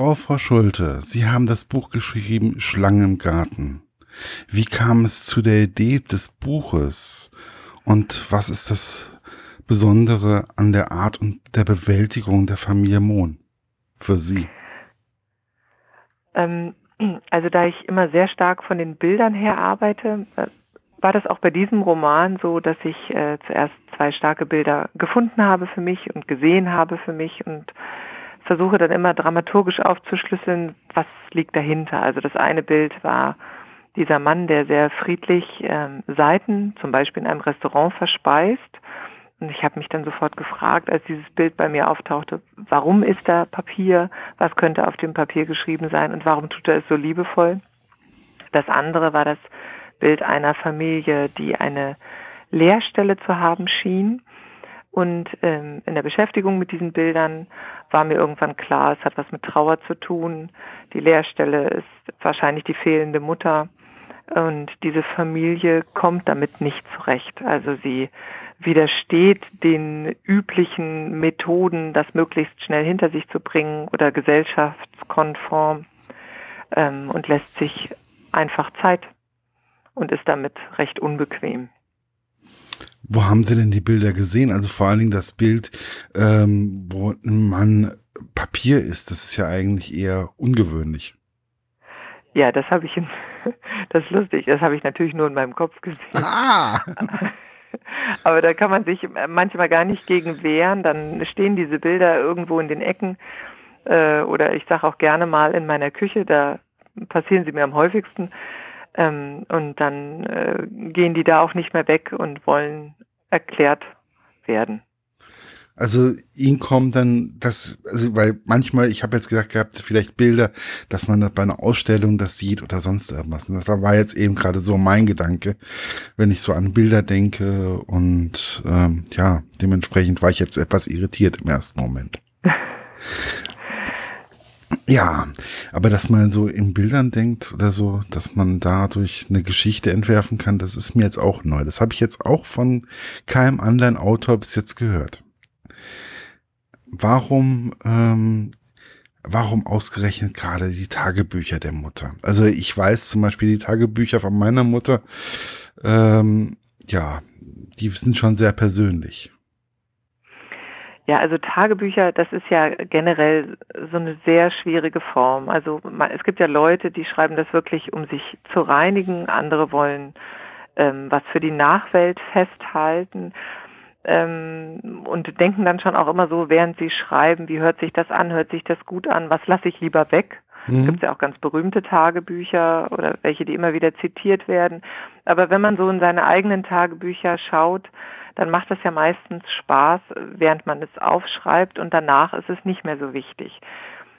Frau Frau Schulte, Sie haben das Buch geschrieben Schlangen im Garten. Wie kam es zu der Idee des Buches? Und was ist das Besondere an der Art und der Bewältigung der Familie Mohn für Sie? Ähm, also da ich immer sehr stark von den Bildern her arbeite, äh, war das auch bei diesem Roman so, dass ich äh, zuerst zwei starke Bilder gefunden habe für mich und gesehen habe für mich und versuche dann immer dramaturgisch aufzuschlüsseln, was liegt dahinter. Also das eine Bild war dieser Mann, der sehr friedlich ähm, Seiten, zum Beispiel in einem Restaurant, verspeist. Und ich habe mich dann sofort gefragt, als dieses Bild bei mir auftauchte, warum ist da Papier? Was könnte auf dem Papier geschrieben sein? Und warum tut er es so liebevoll? Das andere war das Bild einer Familie, die eine Leerstelle zu haben schien. Und ähm, in der Beschäftigung mit diesen Bildern war mir irgendwann klar, es hat was mit Trauer zu tun. Die Leerstelle ist wahrscheinlich die fehlende Mutter. Und diese Familie kommt damit nicht zurecht. Also sie widersteht den üblichen Methoden, das möglichst schnell hinter sich zu bringen oder gesellschaftskonform ähm, und lässt sich einfach Zeit und ist damit recht unbequem. Wo haben Sie denn die Bilder gesehen? Also vor allen Dingen das Bild, ähm, wo ein Mann Papier ist. Das ist ja eigentlich eher ungewöhnlich. Ja, das habe ich, in, das ist lustig, das habe ich natürlich nur in meinem Kopf gesehen. Ah! Aber da kann man sich manchmal gar nicht gegen wehren. Dann stehen diese Bilder irgendwo in den Ecken äh, oder ich sage auch gerne mal in meiner Küche, da passieren sie mir am häufigsten. Ähm, und dann äh, gehen die da auch nicht mehr weg und wollen erklärt werden. Also ihn kommt dann das, also weil manchmal, ich habe jetzt gesagt gehabt, vielleicht Bilder, dass man das bei einer Ausstellung das sieht oder sonst irgendwas. Und das war jetzt eben gerade so mein Gedanke, wenn ich so an Bilder denke und ähm, ja, dementsprechend war ich jetzt etwas irritiert im ersten Moment. Ja, aber dass man so in Bildern denkt oder so, dass man dadurch eine Geschichte entwerfen kann, das ist mir jetzt auch neu. Das habe ich jetzt auch von keinem anderen Autor bis jetzt gehört. Warum, ähm, warum ausgerechnet gerade die Tagebücher der Mutter? Also ich weiß zum Beispiel die Tagebücher von meiner Mutter, ähm, ja, die sind schon sehr persönlich. Ja, also Tagebücher, das ist ja generell so eine sehr schwierige Form. Also es gibt ja Leute, die schreiben das wirklich, um sich zu reinigen. Andere wollen ähm, was für die Nachwelt festhalten ähm, und denken dann schon auch immer so, während sie schreiben, wie hört sich das an, hört sich das gut an, was lasse ich lieber weg? Mhm. Es gibt ja auch ganz berühmte Tagebücher oder welche, die immer wieder zitiert werden. Aber wenn man so in seine eigenen Tagebücher schaut, dann macht das ja meistens Spaß, während man es aufschreibt und danach ist es nicht mehr so wichtig.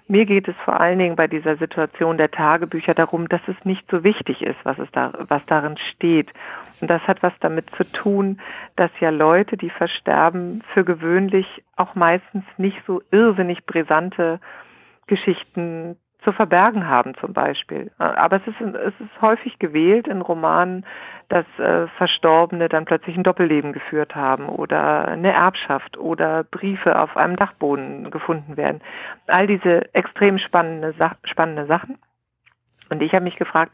Mir geht es vor allen Dingen bei dieser Situation der Tagebücher darum, dass es nicht so wichtig ist, was es da, was darin steht. Und das hat was damit zu tun, dass ja Leute, die versterben, für gewöhnlich auch meistens nicht so irrsinnig brisante Geschichten zu verbergen haben zum Beispiel. Aber es ist, es ist häufig gewählt in Romanen, dass äh, Verstorbene dann plötzlich ein Doppelleben geführt haben oder eine Erbschaft oder Briefe auf einem Dachboden gefunden werden. All diese extrem spannende, spannende Sachen. Und ich habe mich gefragt,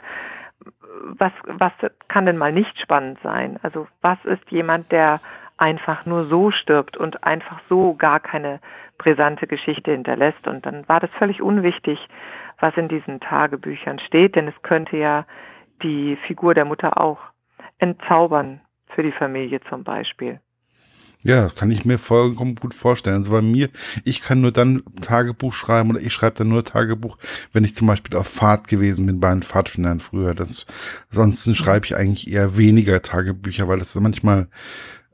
was, was kann denn mal nicht spannend sein? Also was ist jemand, der einfach nur so stirbt und einfach so gar keine brisante Geschichte hinterlässt. Und dann war das völlig unwichtig, was in diesen Tagebüchern steht, denn es könnte ja die Figur der Mutter auch entzaubern für die Familie zum Beispiel. Ja, kann ich mir vollkommen gut vorstellen. Also bei mir, ich kann nur dann Tagebuch schreiben oder ich schreibe dann nur Tagebuch, wenn ich zum Beispiel auf Fahrt gewesen bin bei den Pfadfindern früher. Das, ansonsten schreibe ich eigentlich eher weniger Tagebücher, weil das manchmal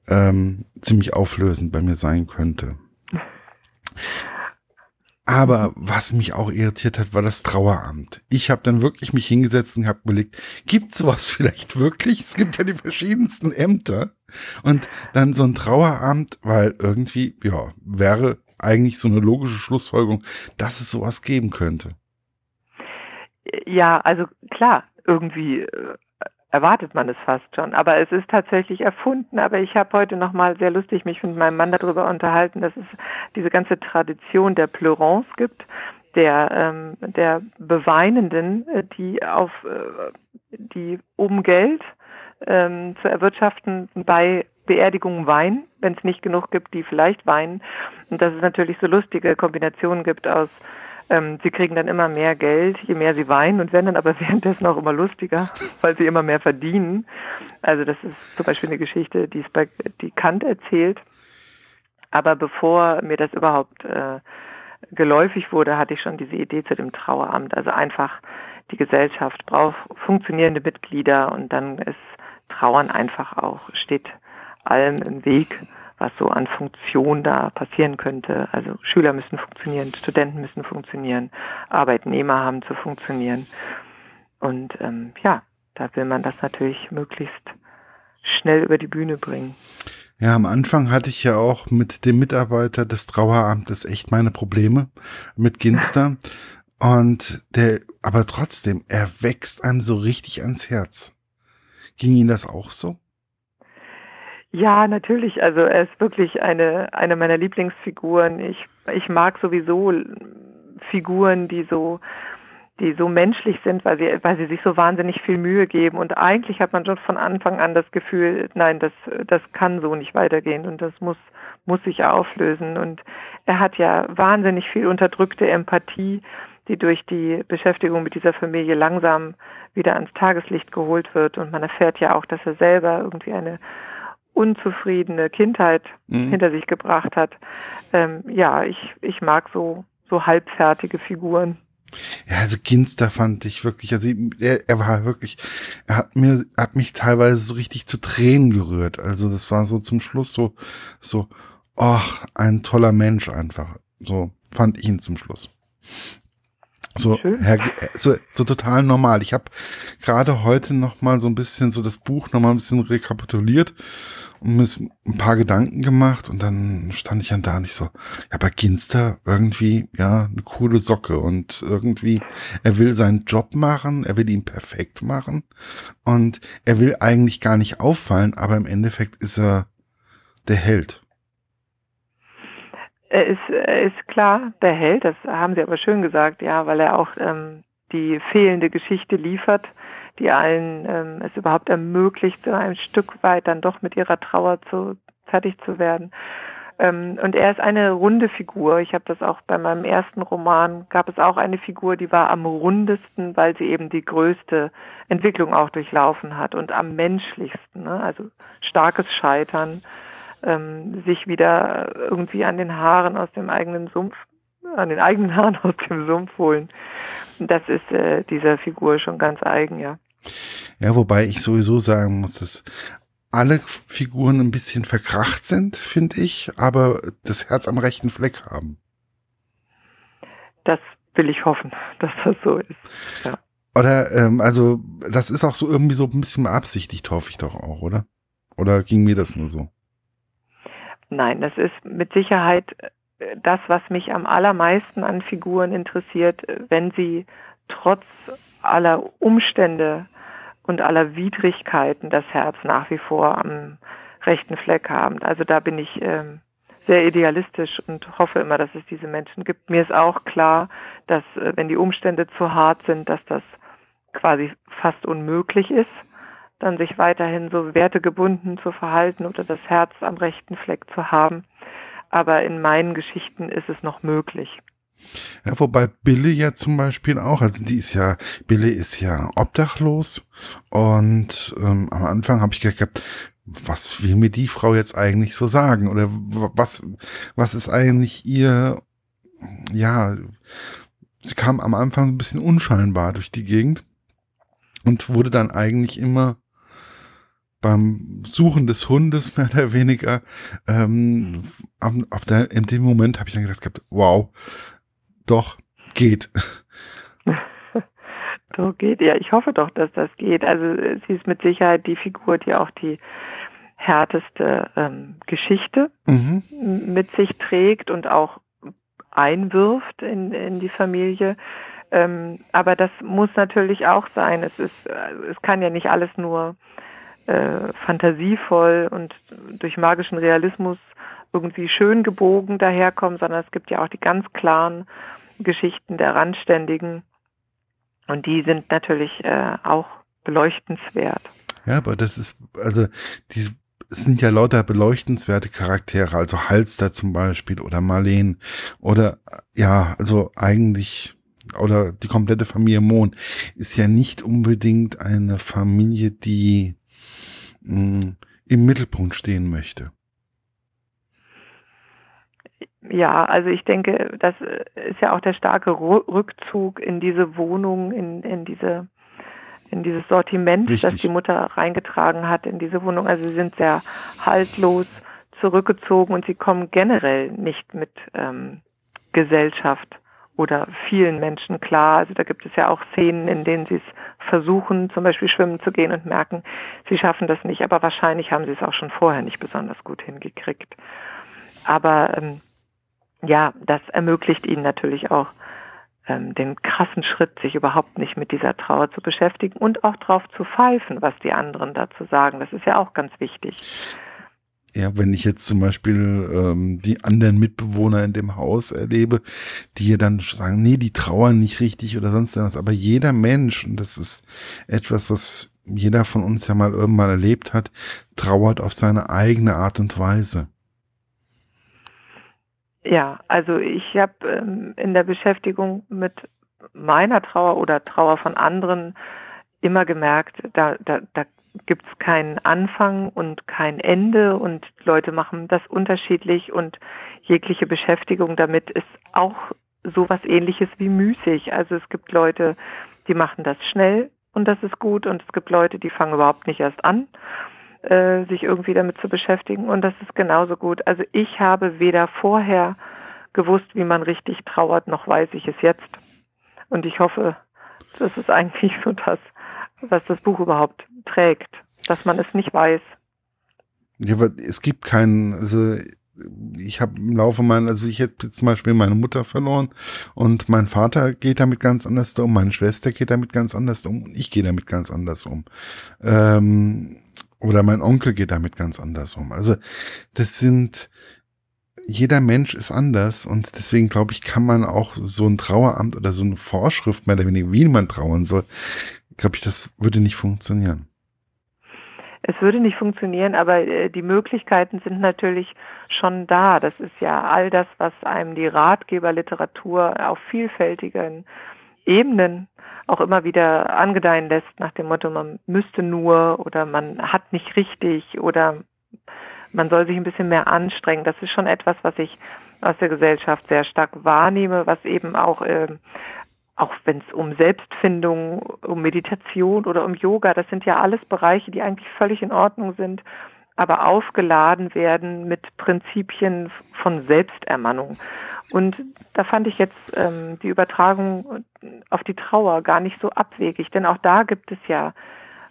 ähm, ziemlich auflösend bei mir sein könnte. Aber was mich auch irritiert hat, war das Traueramt. Ich habe dann wirklich mich hingesetzt und habe überlegt, gibt sowas vielleicht wirklich? Es gibt ja die verschiedensten Ämter. Und dann so ein Traueramt, weil irgendwie, ja, wäre eigentlich so eine logische Schlussfolgerung, dass es sowas geben könnte. Ja, also klar, irgendwie äh, erwartet man es fast schon. Aber es ist tatsächlich erfunden. Aber ich habe heute noch mal sehr lustig mich mit meinem Mann darüber unterhalten, dass es diese ganze Tradition der Pleurance gibt. der, ähm, der Beweinenden, äh, die auf äh, die um Geld ähm, zu erwirtschaften bei Beerdigungen weinen, wenn es nicht genug gibt, die vielleicht weinen. Und dass es natürlich so lustige Kombinationen gibt aus ähm, sie kriegen dann immer mehr Geld, je mehr sie weinen und werden dann aber währenddessen auch immer lustiger, weil sie immer mehr verdienen. Also das ist zum Beispiel eine Geschichte, die, bei, die Kant erzählt. Aber bevor mir das überhaupt äh, geläufig wurde, hatte ich schon diese Idee zu dem Traueramt. Also einfach die Gesellschaft braucht funktionierende Mitglieder und dann ist Trauern einfach auch, steht allem im Weg was so an Funktion da passieren könnte. Also Schüler müssen funktionieren, Studenten müssen funktionieren, Arbeitnehmer haben zu funktionieren. Und ähm, ja, da will man das natürlich möglichst schnell über die Bühne bringen. Ja, am Anfang hatte ich ja auch mit dem Mitarbeiter des Traueramtes echt meine Probleme mit Ginster. Und der, aber trotzdem, er wächst einem so richtig ans Herz. Ging Ihnen das auch so? Ja, natürlich. Also er ist wirklich eine, eine meiner Lieblingsfiguren. Ich, ich mag sowieso Figuren, die so, die so menschlich sind, weil sie, weil sie sich so wahnsinnig viel Mühe geben. Und eigentlich hat man schon von Anfang an das Gefühl, nein, das, das kann so nicht weitergehen und das muss, muss sich auflösen. Und er hat ja wahnsinnig viel unterdrückte Empathie, die durch die Beschäftigung mit dieser Familie langsam wieder ans Tageslicht geholt wird. Und man erfährt ja auch, dass er selber irgendwie eine unzufriedene Kindheit mhm. hinter sich gebracht hat. Ähm, ja, ich, ich mag so, so halbfertige Figuren. Ja, also Ginster fand ich wirklich, also er, er war wirklich, er hat mir, hat mich teilweise so richtig zu Tränen gerührt. Also das war so zum Schluss so, so, ach, ein toller Mensch einfach. So fand ich ihn zum Schluss. So, Herr, so, so total normal. Ich habe gerade heute noch mal so ein bisschen so das Buch noch mal ein bisschen rekapituliert und mir ein paar Gedanken gemacht und dann stand ich dann da nicht so, ja, bei Ginster irgendwie, ja, eine coole Socke und irgendwie, er will seinen Job machen, er will ihn perfekt machen und er will eigentlich gar nicht auffallen, aber im Endeffekt ist er der Held. Er ist, er ist klar der Held, das haben Sie aber schön gesagt, ja, weil er auch ähm, die fehlende Geschichte liefert, die allen ähm, es überhaupt ermöglicht, so ein Stück weit dann doch mit ihrer Trauer zu, fertig zu werden. Ähm, und er ist eine runde Figur. Ich habe das auch bei meinem ersten Roman, gab es auch eine Figur, die war am rundesten, weil sie eben die größte Entwicklung auch durchlaufen hat und am menschlichsten. Ne? Also starkes Scheitern, ähm, sich wieder irgendwie an den Haaren aus dem eigenen Sumpf, an den eigenen Haaren aus dem Sumpf holen. Das ist äh, dieser Figur schon ganz eigen, ja. Ja, wobei ich sowieso sagen muss, dass alle Figuren ein bisschen verkracht sind, finde ich, aber das Herz am rechten Fleck haben. Das will ich hoffen, dass das so ist. Ja. Oder, ähm, also, das ist auch so irgendwie so ein bisschen beabsichtigt, hoffe ich doch auch, oder? Oder ging mir das nur so? Nein, das ist mit Sicherheit äh, das, was mich am allermeisten an Figuren interessiert, äh, wenn sie trotz aller Umstände und aller Widrigkeiten das Herz nach wie vor am rechten Fleck haben. Also da bin ich ähm, sehr idealistisch und hoffe immer, dass es diese Menschen gibt. Mir ist auch klar, dass äh, wenn die Umstände zu hart sind, dass das quasi fast unmöglich ist dann sich weiterhin so wertegebunden zu verhalten oder das Herz am rechten Fleck zu haben. Aber in meinen Geschichten ist es noch möglich. Ja, wobei Bille ja zum Beispiel auch, also die ist ja, Bille ist ja obdachlos und ähm, am Anfang habe ich gedacht, was will mir die Frau jetzt eigentlich so sagen oder was, was ist eigentlich ihr, ja, sie kam am Anfang ein bisschen unscheinbar durch die Gegend und wurde dann eigentlich immer beim Suchen des Hundes mehr oder weniger. Ähm, auf der, in dem Moment habe ich dann gedacht, wow, doch, geht. so geht, ja. Ich hoffe doch, dass das geht. Also sie ist mit Sicherheit die Figur, die auch die härteste ähm, Geschichte mhm. mit sich trägt und auch einwirft in, in die Familie. Ähm, aber das muss natürlich auch sein. Es ist, es kann ja nicht alles nur äh, fantasievoll und durch magischen Realismus irgendwie schön gebogen daherkommen, sondern es gibt ja auch die ganz klaren Geschichten der Randständigen. Und die sind natürlich äh, auch beleuchtenswert. Ja, aber das ist, also es sind ja lauter beleuchtenswerte Charaktere, also Halster zum Beispiel oder Marleen oder ja, also eigentlich oder die komplette Familie Mohn ist ja nicht unbedingt eine Familie, die mh, mm, im Mittelpunkt stehen möchte. Ja, also ich denke, das ist ja auch der starke Rückzug in diese Wohnung, in, in diese in dieses Sortiment, Richtig. das die Mutter reingetragen hat in diese Wohnung. Also sie sind sehr haltlos zurückgezogen und sie kommen generell nicht mit ähm, Gesellschaft oder vielen Menschen klar. Also da gibt es ja auch Szenen, in denen sie es versuchen, zum Beispiel schwimmen zu gehen und merken, sie schaffen das nicht. Aber wahrscheinlich haben sie es auch schon vorher nicht besonders gut hingekriegt. Aber ähm, ja, das ermöglicht ihnen natürlich auch ähm, den krassen Schritt, sich überhaupt nicht mit dieser Trauer zu beschäftigen und auch drauf zu pfeifen, was die anderen dazu sagen. Das ist ja auch ganz wichtig. Ja, wenn ich jetzt zum Beispiel ähm, die anderen Mitbewohner in dem Haus erlebe, die ja dann sagen, nee, die trauern nicht richtig oder sonst was, aber jeder Mensch, und das ist etwas, was jeder von uns ja mal irgendwann erlebt hat, trauert auf seine eigene Art und Weise. Ja, also ich habe ähm, in der Beschäftigung mit meiner Trauer oder Trauer von anderen immer gemerkt, da, da, da gibt es keinen Anfang und kein Ende und Leute machen das unterschiedlich und jegliche Beschäftigung damit ist auch sowas ähnliches wie müßig. Also es gibt Leute, die machen das schnell und das ist gut und es gibt Leute, die fangen überhaupt nicht erst an äh, sich irgendwie damit zu beschäftigen. Und das ist genauso gut. Also ich habe weder vorher gewusst, wie man richtig trauert, noch weiß ich es jetzt. Und ich hoffe, das ist eigentlich so das, was das Buch überhaupt trägt, dass man es nicht weiß. Ja, aber es gibt keinen, also ich habe im Laufe meiner, also ich hätte zum Beispiel meine Mutter verloren und mein Vater geht damit ganz anders um, meine Schwester geht damit ganz anders um, ich gehe damit ganz anders um. Ähm, oder mein Onkel geht damit ganz anders um. Also das sind, jeder Mensch ist anders und deswegen glaube ich, kann man auch so ein Traueramt oder so eine Vorschrift mehr oder weniger, wie man trauern soll, glaube ich, das würde nicht funktionieren. Es würde nicht funktionieren, aber äh, die Möglichkeiten sind natürlich schon da. Das ist ja all das, was einem die Ratgeberliteratur auf vielfältigen Ebenen auch immer wieder angedeihen lässt nach dem Motto, man müsste nur oder man hat nicht richtig oder man soll sich ein bisschen mehr anstrengen. Das ist schon etwas, was ich aus der Gesellschaft sehr stark wahrnehme, was eben auch, äh, auch wenn es um Selbstfindung, um Meditation oder um Yoga, das sind ja alles Bereiche, die eigentlich völlig in Ordnung sind, aber aufgeladen werden mit Prinzipien von Selbstermannung. Und da fand ich jetzt ähm, die Übertragung auf die Trauer gar nicht so abwegig, denn auch da gibt es ja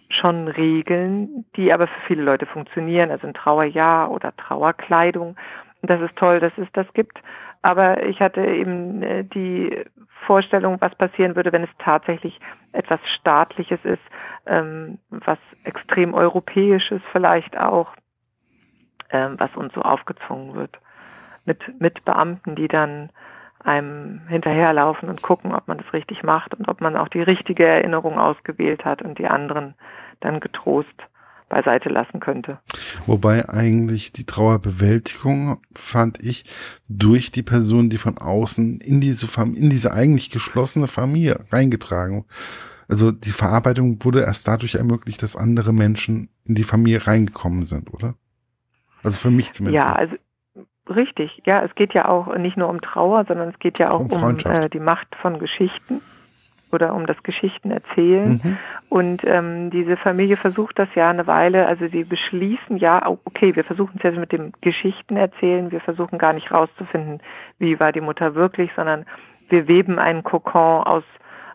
schon Regeln, die aber für viele Leute funktionieren, also ein Trauerjahr oder Trauerkleidung. Und das ist toll, dass es das gibt. Aber ich hatte eben äh, die Vorstellung, was passieren würde, wenn es tatsächlich etwas Staatliches ist, ähm, was extrem Europäisches vielleicht auch, ähm, was uns so aufgezwungen wird. Mit, mit Beamten, die dann einem hinterherlaufen und gucken, ob man das richtig macht und ob man auch die richtige Erinnerung ausgewählt hat und die anderen dann getrost beiseite lassen könnte. Wobei eigentlich die Trauerbewältigung, fand ich, durch die Person, die von außen in diese, in diese eigentlich geschlossene Familie reingetragen. Also die Verarbeitung wurde erst dadurch ermöglicht, dass andere Menschen in die Familie reingekommen sind, oder? Also für mich zumindest. Ja, also Richtig, ja, es geht ja auch nicht nur um Trauer, sondern es geht ja auch um, um äh, die Macht von Geschichten oder um das Geschichtenerzählen. Mhm. Und ähm, diese Familie versucht das ja eine Weile, also sie beschließen ja, okay, wir versuchen es jetzt mit dem Geschichtenerzählen, wir versuchen gar nicht rauszufinden, wie war die Mutter wirklich, sondern wir weben einen Kokon aus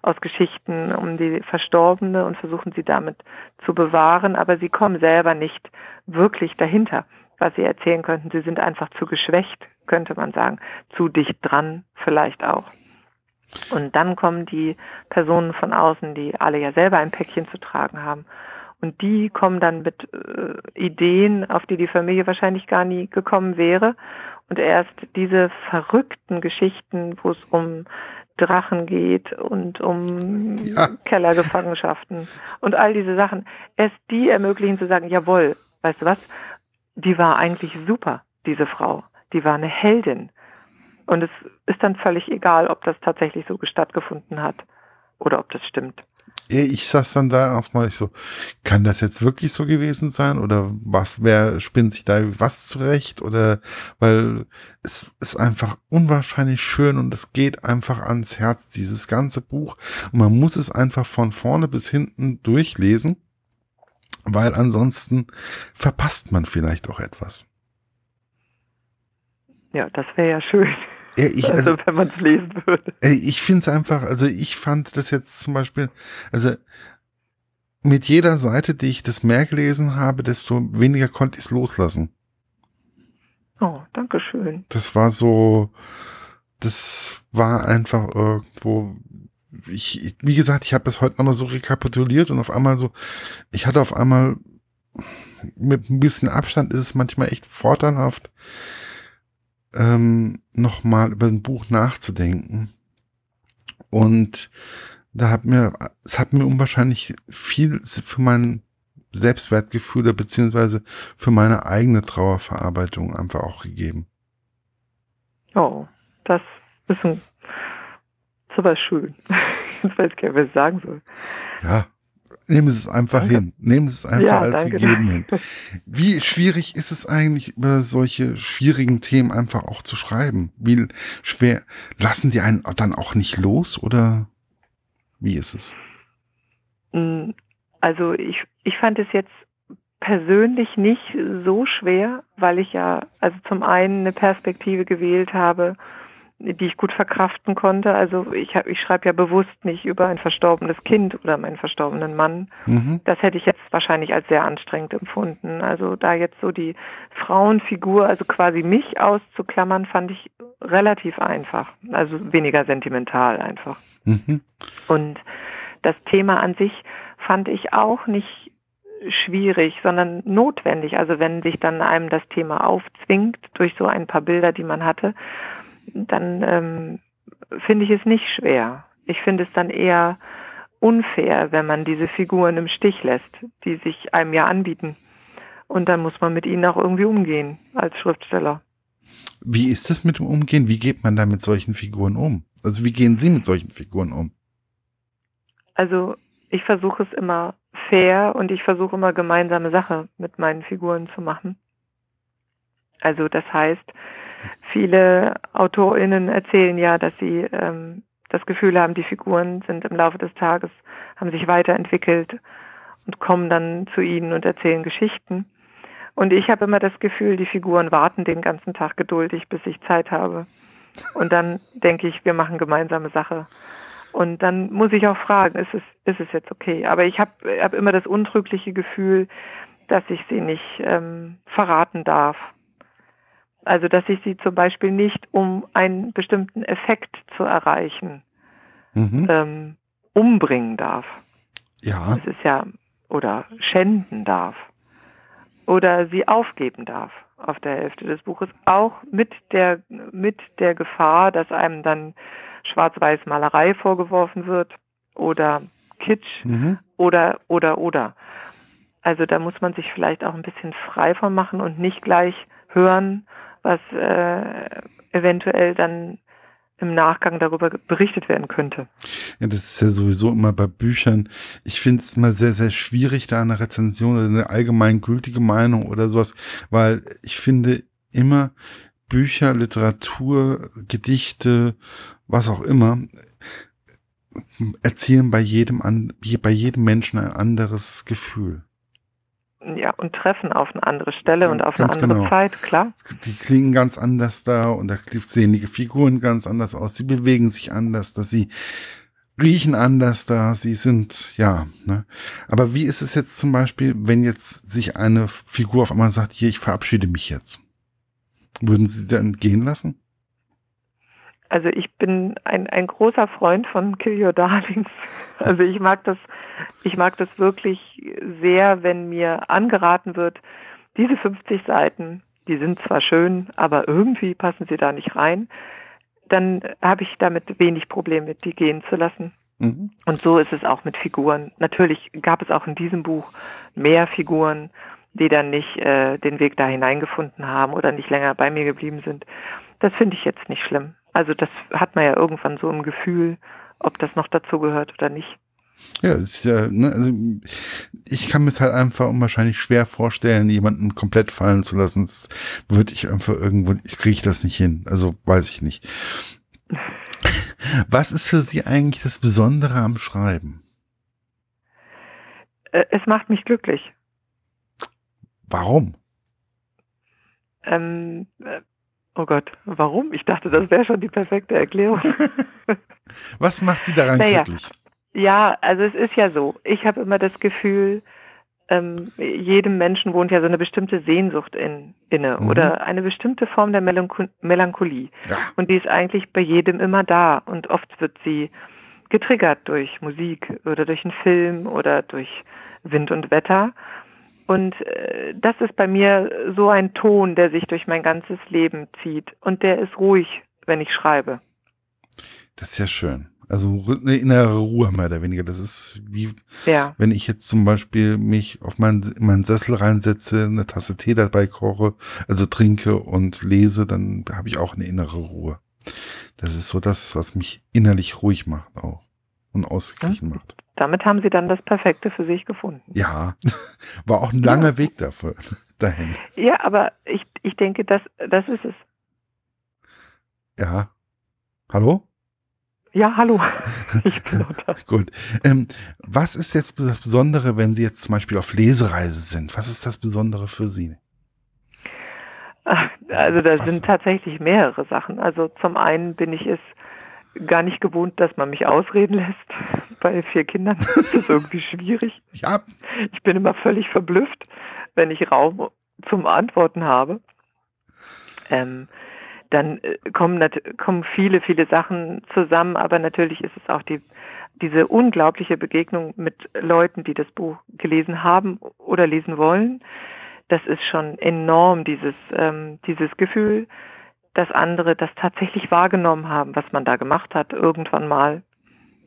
aus Geschichten um die Verstorbene und versuchen sie damit zu bewahren, aber sie kommen selber nicht wirklich dahinter was sie erzählen könnten. Sie sind einfach zu geschwächt, könnte man sagen, zu dicht dran vielleicht auch. Und dann kommen die Personen von außen, die alle ja selber ein Päckchen zu tragen haben. Und die kommen dann mit äh, Ideen, auf die die Familie wahrscheinlich gar nie gekommen wäre. Und erst diese verrückten Geschichten, wo es um Drachen geht und um ja. Kellergefangenschaften und all diese Sachen. Erst die ermöglichen zu sagen, jawohl, weißt du was, die war eigentlich super, diese Frau. Die war eine Heldin. Und es ist dann völlig egal, ob das tatsächlich so stattgefunden hat oder ob das stimmt. Ich saß dann da erstmal ich so, kann das jetzt wirklich so gewesen sein? Oder was, wer spinnt sich da was zurecht? Oder, weil es ist einfach unwahrscheinlich schön und es geht einfach ans Herz, dieses ganze Buch. Und man muss es einfach von vorne bis hinten durchlesen, weil ansonsten verpasst man vielleicht auch etwas. Ja, das wäre ja schön. Ja, ich, also, also wenn man es lesen würde. Ich finde es einfach, also ich fand das jetzt zum Beispiel, also mit jeder Seite, die ich das mehr gelesen habe, desto weniger konnte ich es loslassen. Oh, danke schön. Das war so, das war einfach irgendwo, ich, wie gesagt, ich habe das heute nochmal so rekapituliert und auf einmal so, ich hatte auf einmal, mit ein bisschen Abstand ist es manchmal echt vorteilhaft, ähm, nochmal über ein Buch nachzudenken. Und da hat mir, es hat mir unwahrscheinlich viel für mein Selbstwertgefühl beziehungsweise für meine eigene Trauerverarbeitung einfach auch gegeben. Oh, das ist ein sowas schön. Jetzt weiß ich gar nicht, was ich sagen soll. Ja, Nehmen Sie es einfach danke. hin. Nehmen Sie es einfach ja, als danke, gegeben hin. Wie schwierig ist es eigentlich, über solche schwierigen Themen einfach auch zu schreiben? Wie schwer, lassen die einen dann auch nicht los oder wie ist es? Mm, also ich, ich fand es jetzt persönlich nicht so schwer, weil ich ja also zum einen eine Perspektive gewählt habe, die ich gut verkraften konnte. Also ich, hab, ich schreibe ja bewusst nicht über ein verstorbenes Kind oder meinen verstorbenen Mann. Mhm. Das hätte ich jetzt wahrscheinlich als sehr anstrengend empfunden. Also da jetzt so die Frauenfigur, also quasi mich auszuklammern, fand ich relativ einfach. Also weniger sentimental einfach. Mhm. Und das Thema an sich fand ich auch nicht schwierig, sondern notwendig. Also wenn sich dann einem das Thema aufzwingt durch so ein paar Bilder, die man hatte, dann ähm, finde ich es nicht schwer. Ich finde es dann eher unfair, wenn man diese Figuren im Stich lässt, die sich einem ja anbieten. Und dann muss man mit ihnen auch irgendwie umgehen als Schriftsteller. Wie ist das mit dem Umgehen? Wie geht man da mit solchen Figuren um? Also wie gehen Sie mit solchen Figuren um? Also ich versuche es immer fair und ich versuche immer gemeinsame Sache mit meinen Figuren zu machen. Also das heißt, Viele AutorInnen erzählen ja, dass sie ähm, das Gefühl haben, die Figuren sind im Laufe des Tages, haben sich weiterentwickelt und kommen dann zu ihnen und erzählen Geschichten. Und ich habe immer das Gefühl, die Figuren warten den ganzen Tag geduldig, bis ich Zeit habe. Und dann denke ich, wir machen gemeinsame Sache. Und dann muss ich auch fragen, ist es, ist es jetzt okay? Aber ich habe hab immer das untrügliche Gefühl, dass ich sie nicht ähm, verraten darf. Also dass ich sie zum Beispiel nicht, um einen bestimmten Effekt zu erreichen, mhm. ähm, umbringen darf. Ja. Das ist ja, oder schänden darf. Oder sie aufgeben darf auf der Hälfte des Buches, auch mit der, mit der Gefahr, dass einem dann Schwarz-Weiß-Malerei vorgeworfen wird oder Kitsch mhm. oder, oder, oder. Also da muss man sich vielleicht auch ein bisschen frei von machen und nicht gleich hören, was äh, eventuell dann im Nachgang darüber berichtet werden könnte. Ja, das ist ja sowieso immer bei Büchern. Ich finde es immer sehr, sehr schwierig, da eine Rezension oder eine allgemeingültige Meinung oder sowas, weil ich finde immer Bücher, Literatur, Gedichte, was auch immer, erzielen bei jedem, bei jedem Menschen ein anderes Gefühl ja, und treffen auf eine andere Stelle ganz, und auf eine andere genau. Zeit, klar. Die klingen ganz anders da und da sehen die Figuren ganz anders aus. Sie bewegen sich anders, dass sie riechen anders da, sie sind, ja, ne. Aber wie ist es jetzt zum Beispiel, wenn jetzt sich eine Figur auf einmal sagt, hier, ich verabschiede mich jetzt? Würden Sie sie dann gehen lassen? Also ich bin ein, ein großer Freund von Kill Your Darlings. Also ich mag das, ich mag das wirklich sehr, wenn mir angeraten wird, diese 50 Seiten, die sind zwar schön, aber irgendwie passen sie da nicht rein. dann habe ich damit wenig Probleme, die gehen zu lassen. Mhm. Und so ist es auch mit Figuren. Natürlich gab es auch in diesem Buch mehr Figuren, die dann nicht äh, den Weg da hineingefunden haben oder nicht länger bei mir geblieben sind. Das finde ich jetzt nicht schlimm. Also das hat man ja irgendwann so im Gefühl, ob das noch dazu gehört oder nicht. Ja, ist ja, ne, also ich kann mir es halt einfach unwahrscheinlich schwer vorstellen, jemanden komplett fallen zu lassen. Das würde ich einfach irgendwo, ich kriege das nicht hin. Also weiß ich nicht. Was ist für Sie eigentlich das Besondere am Schreiben? Äh, es macht mich glücklich. Warum? Ähm, äh, oh Gott, warum? Ich dachte, das wäre schon die perfekte Erklärung. Was macht Sie daran naja, glücklich? Ja, also es ist ja so. Ich habe immer das Gefühl, ähm, jedem Menschen wohnt ja so eine bestimmte Sehnsucht in, inne mhm. oder eine bestimmte Form der Melancho Melancholie. Ja. Und die ist eigentlich bei jedem immer da. Und oft wird sie getriggert durch Musik oder durch einen Film oder durch Wind und Wetter. Und äh, das ist bei mir so ein Ton, der sich durch mein ganzes Leben zieht. Und der ist ruhig, wenn ich schreibe. Das ist ja schön. Also eine innere Ruhe mehr oder weniger. Das ist wie, ja. wenn ich jetzt zum Beispiel mich auf meinen, meinen Sessel reinsetze, eine Tasse Tee dabei koche, also trinke und lese, dann habe ich auch eine innere Ruhe. Das ist so das, was mich innerlich ruhig macht auch und ausgeglichen ja. macht. Damit haben Sie dann das Perfekte für sich gefunden. Ja, war auch ein langer ja. Weg dafür, dahin. Ja, aber ich, ich denke, das, das ist es. Ja. Hallo? Ja, hallo. Ich bin da. Gut. Ähm, was ist jetzt das Besondere, wenn Sie jetzt zum Beispiel auf Lesereise sind? Was ist das Besondere für Sie? Also da sind tatsächlich mehrere Sachen. Also zum einen bin ich es gar nicht gewohnt, dass man mich ausreden lässt. Bei vier Kindern das ist irgendwie schwierig. Ja. Ich bin immer völlig verblüfft, wenn ich Raum zum Antworten habe. Ähm, dann äh, kommen, kommen viele, viele Sachen zusammen, aber natürlich ist es auch die, diese unglaubliche Begegnung mit Leuten, die das Buch gelesen haben oder lesen wollen. Das ist schon enorm, dieses, ähm, dieses Gefühl, dass andere das tatsächlich wahrgenommen haben, was man da gemacht hat, irgendwann mal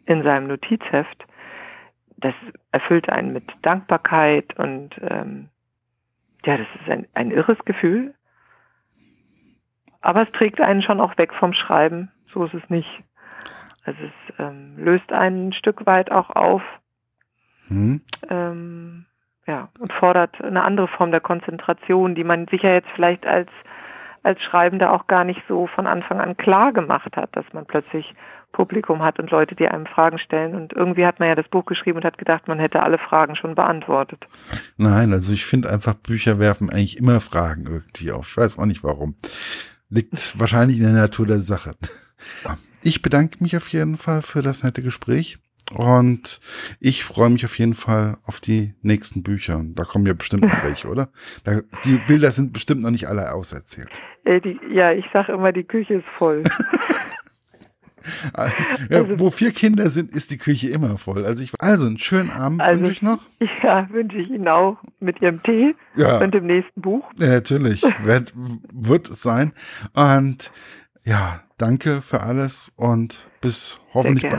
in seinem Notizheft. Das erfüllt einen mit Dankbarkeit und ähm, ja, das ist ein, ein irres Gefühl. Aber es trägt einen schon auch weg vom Schreiben. So ist es nicht. Also es ähm, löst einen ein Stück weit auch auf. Mhm. Ähm, ja, und fordert eine andere Form der Konzentration, die man sich ja jetzt vielleicht als, als Schreibender auch gar nicht so von Anfang an klar gemacht hat, dass man plötzlich Publikum hat und Leute, die einem Fragen stellen. Und irgendwie hat man ja das Buch geschrieben und hat gedacht, man hätte alle Fragen schon beantwortet. Nein, also ich finde einfach, Bücher werfen eigentlich immer Fragen irgendwie auf. Ich weiß auch nicht warum. Liegt wahrscheinlich in der Natur der Sache. Ich bedanke mich auf jeden Fall für das nette Gespräch. Und ich freue mich auf jeden Fall auf die nächsten Bücher. Da kommen ja bestimmt noch welche, oder? Die Bilder sind bestimmt noch nicht alle auserzählt. Äh, die, ja, ich sage immer, die Küche ist voll. ja, also, wo vier Kinder sind, ist die Küche immer voll. Also, ich, also einen schönen Abend also, wünsche ich noch. Ja, wünsche ich Ihnen auch mit Ihrem Tee ja. und dem nächsten Buch. Ja, natürlich, wird, wird es sein. Und ja, danke für alles und bis hoffentlich bald.